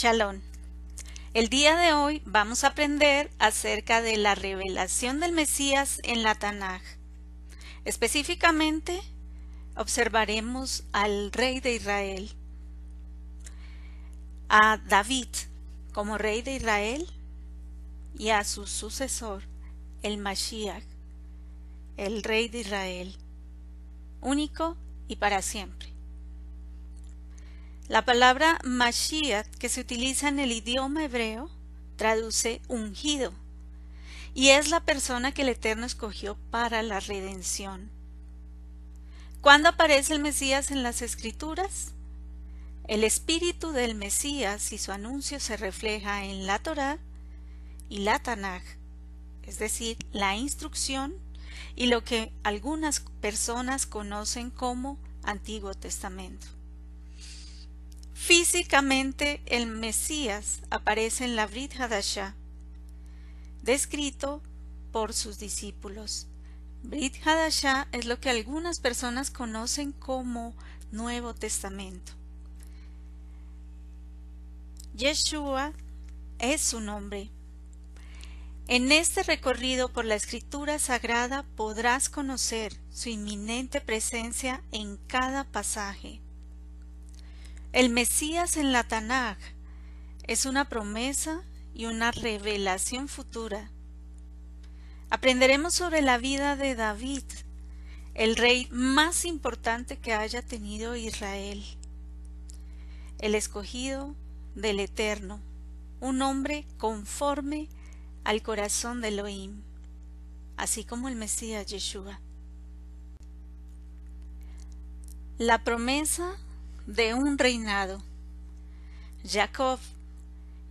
Chalón. El día de hoy vamos a aprender acerca de la revelación del Mesías en la Tanaj. Específicamente, observaremos al rey de Israel, a David como rey de Israel y a su sucesor, el Mashiach, el rey de Israel, único y para siempre. La palabra Mashiach que se utiliza en el idioma hebreo traduce ungido y es la persona que el Eterno escogió para la redención. ¿Cuándo aparece el Mesías en las Escrituras? El espíritu del Mesías y su anuncio se refleja en la Torá y la Tanaj, es decir, la instrucción y lo que algunas personas conocen como Antiguo Testamento. Físicamente el Mesías aparece en la Brit Hadashah, descrito por sus discípulos. Brit Hadashah es lo que algunas personas conocen como Nuevo Testamento. Yeshua es su nombre. En este recorrido por la escritura sagrada podrás conocer su inminente presencia en cada pasaje. El Mesías en la Tanaj es una promesa y una revelación futura. Aprenderemos sobre la vida de David, el rey más importante que haya tenido Israel, el escogido del Eterno, un hombre conforme al corazón de Elohim, así como el Mesías Yeshua. La promesa de un reinado. Jacob,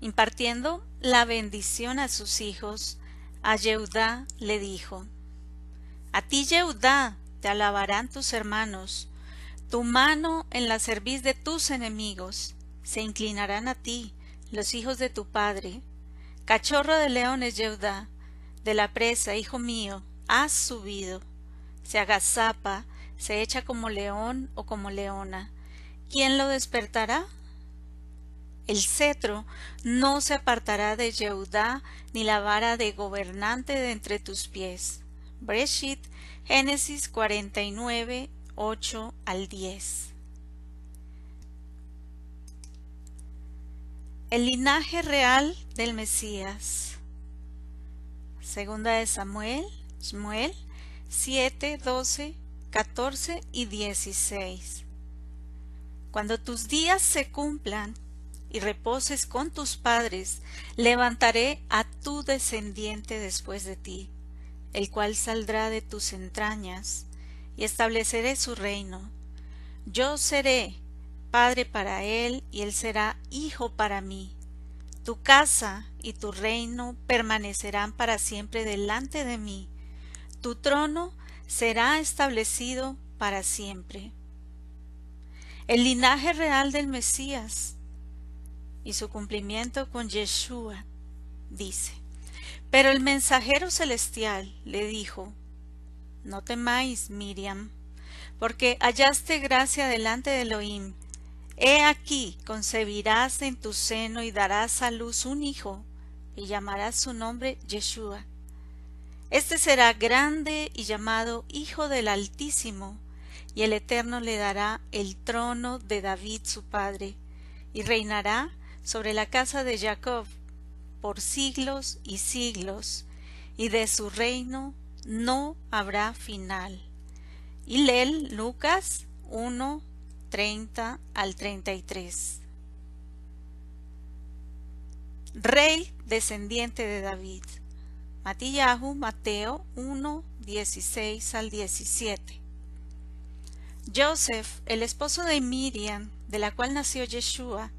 impartiendo la bendición a sus hijos, a Yehudá le dijo, A ti Yehudá te alabarán tus hermanos, tu mano en la cerviz de tus enemigos, se inclinarán a ti los hijos de tu padre. Cachorro de leones Yehudá, de la presa, hijo mío, has subido. Se agazapa, se echa como león o como leona, ¿quién lo despertará? El cetro no se apartará de Yehudá, ni la vara de gobernante de entre tus pies. Breshit, Génesis 49, 8 al 10. El linaje real del Mesías. Segunda de Samuel, Samuel 7, 12, 14 y 16. Cuando tus días se cumplan y reposes con tus padres, levantaré a tu descendiente después de ti, el cual saldrá de tus entrañas, y estableceré su reino. Yo seré padre para él, y él será hijo para mí. Tu casa y tu reino permanecerán para siempre delante de mí. Tu trono será establecido para siempre el linaje real del Mesías y su cumplimiento con Yeshua, dice. Pero el mensajero celestial le dijo, No temáis, Miriam, porque hallaste gracia delante de Elohim. He aquí, concebirás en tu seno y darás a luz un hijo, y llamarás su nombre Yeshua. Este será grande y llamado Hijo del Altísimo, y el Eterno le dará el trono de David su padre, y reinará sobre la casa de Jacob por siglos y siglos, y de su reino no habrá final. Y lee Lucas 1, 30 al 33. Rey descendiente de David. Matillahu, Mateo 1, 16 al 17. Joseph, el esposo de Miriam, de la cual nació Yeshua,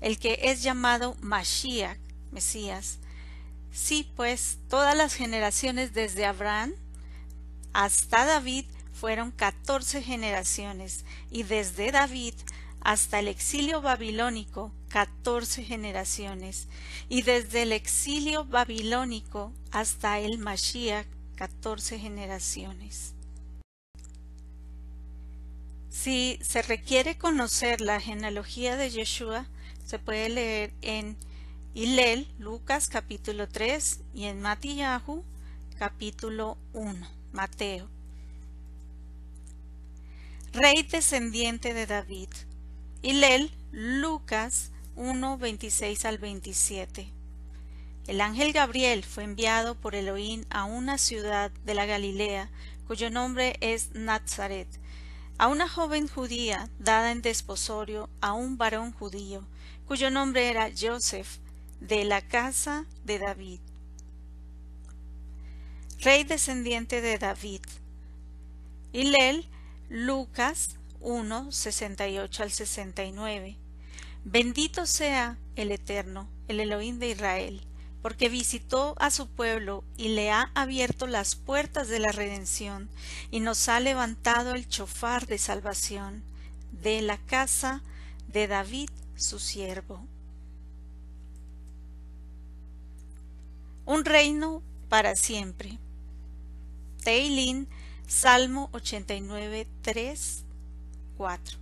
el que es llamado Mashiach, Mesías. Sí, pues todas las generaciones desde Abraham hasta David fueron catorce generaciones, y desde David hasta el exilio babilónico catorce generaciones, y desde el exilio babilónico hasta el Mashiach catorce generaciones. Si se requiere conocer la genealogía de Yeshua, se puede leer en Hillel, Lucas capítulo 3 y en Matillahu capítulo 1, Mateo. Rey descendiente de David. Hillel, Lucas 1, 26 al 27. El ángel Gabriel fue enviado por Elohim a una ciudad de la Galilea, cuyo nombre es Nazaret, a una joven judía dada en desposorio a un varón judío, cuyo nombre era Joseph, de la casa de David. Rey descendiente de David. Hillel, Lucas 1, 68 al 69. Bendito sea el Eterno, el Elohim de Israel, porque visitó a su pueblo y le ha abierto las puertas de la redención, y nos ha levantado el chofar de salvación de la casa de David su siervo. Un reino para siempre. Teilín, Salmo 89, 3, 4.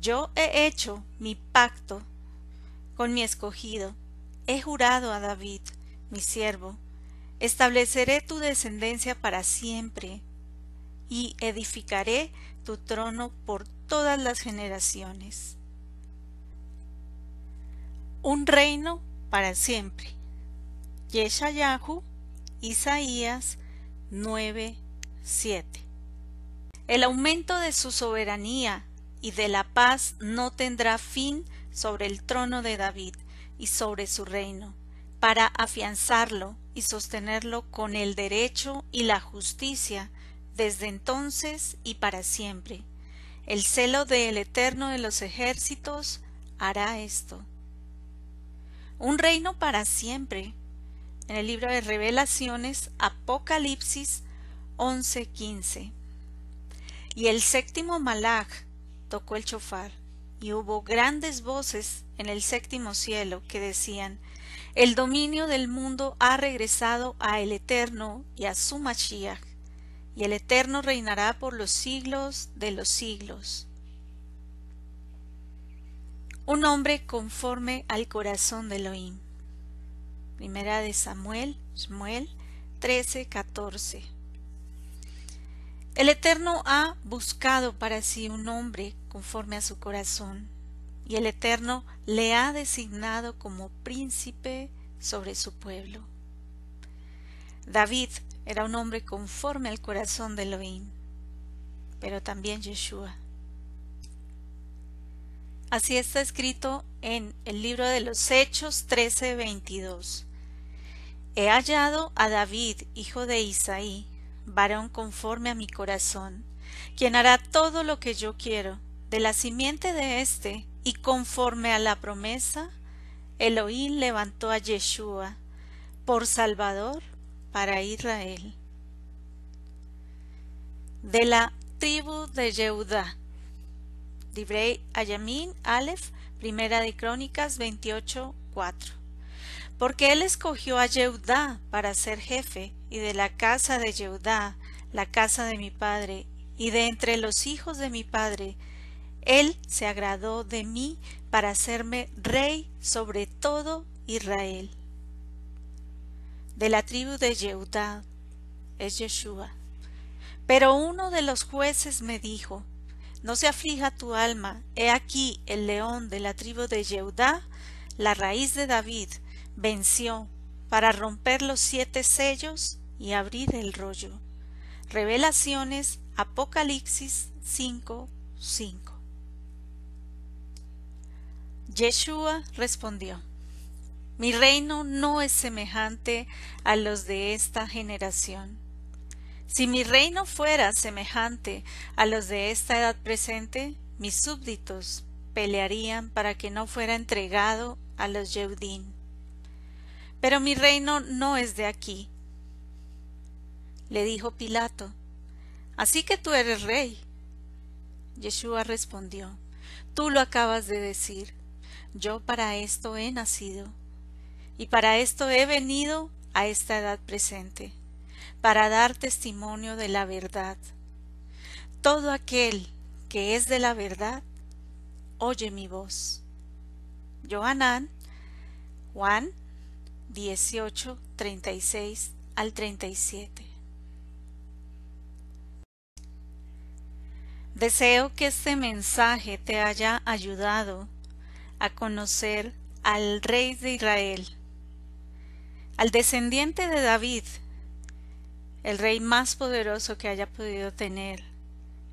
Yo he hecho mi pacto con mi escogido, he jurado a David, mi siervo, estableceré tu descendencia para siempre y edificaré tu trono por todas las generaciones. Un reino para siempre. Yeshayahu, Isaías 9, 7. El aumento de su soberanía y de la paz no tendrá fin sobre el trono de David y sobre su reino, para afianzarlo y sostenerlo con el derecho y la justicia desde entonces y para siempre. El celo del Eterno de los ejércitos hará esto. Un reino para siempre, en el libro de Revelaciones, Apocalipsis 11:15. Y el séptimo malach tocó el chofar, y hubo grandes voces en el séptimo cielo que decían, El dominio del mundo ha regresado a el Eterno y a su Mashiach, y el Eterno reinará por los siglos de los siglos. Un hombre conforme al corazón de Elohim. Primera de Samuel, Samuel 13, 14. El Eterno ha buscado para sí un hombre conforme a su corazón, y el Eterno le ha designado como príncipe sobre su pueblo. David era un hombre conforme al corazón de Elohim, pero también Yeshua. Así está escrito en el libro de los Hechos 13:22. He hallado a David, hijo de Isaí, varón conforme a mi corazón, quien hará todo lo que yo quiero. De la simiente de éste, y conforme a la promesa, Elohim levantó a Yeshua por Salvador para Israel. De la tribu de Yehudá. Dibrei Ayamin Aleph, Primera de Crónicas 28, 4 porque él escogió a Yehudá para ser jefe, y de la casa de Yehudá, la casa de mi padre, y de entre los hijos de mi padre, él se agradó de mí para hacerme rey sobre todo Israel. De la tribu de Yehudá es Yeshua. Pero uno de los jueces me dijo, No se aflija tu alma, he aquí el león de la tribu de Yehudá, la raíz de David, venció para romper los siete sellos y abrir el rollo. Revelaciones Apocalipsis 5, 5. Yeshua respondió, Mi reino no es semejante a los de esta generación. Si mi reino fuera semejante a los de esta edad presente, mis súbditos pelearían para que no fuera entregado a los Yeudín pero mi reino no es de aquí. Le dijo Pilato, Así que tú eres rey. Yeshua respondió, Tú lo acabas de decir, yo para esto he nacido, y para esto he venido a esta edad presente, para dar testimonio de la verdad. Todo aquel que es de la verdad, oye mi voz. Johanán, Juan 18, 36 al 37. Deseo que este mensaje te haya ayudado a conocer al Rey de Israel, al descendiente de David, el rey más poderoso que haya podido tener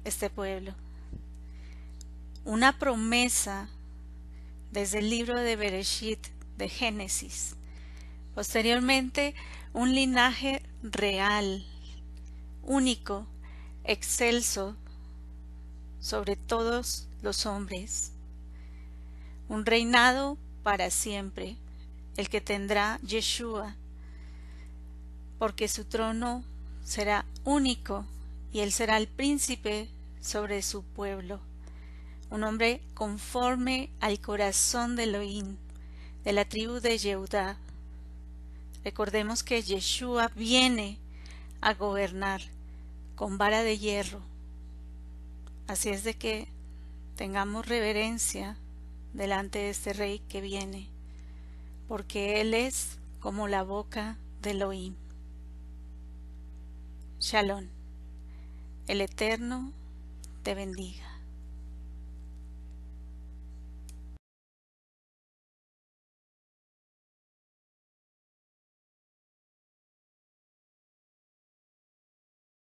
este pueblo. Una promesa desde el libro de Bereshit, de Génesis. Posteriormente, un linaje real, único, excelso sobre todos los hombres. Un reinado para siempre, el que tendrá Yeshua, porque su trono será único y él será el príncipe sobre su pueblo, un hombre conforme al corazón de Elohim, de la tribu de Yehudá. Recordemos que Yeshua viene a gobernar con vara de hierro. Así es de que tengamos reverencia delante de este rey que viene, porque él es como la boca de Elohim. Shalom. El Eterno te bendiga.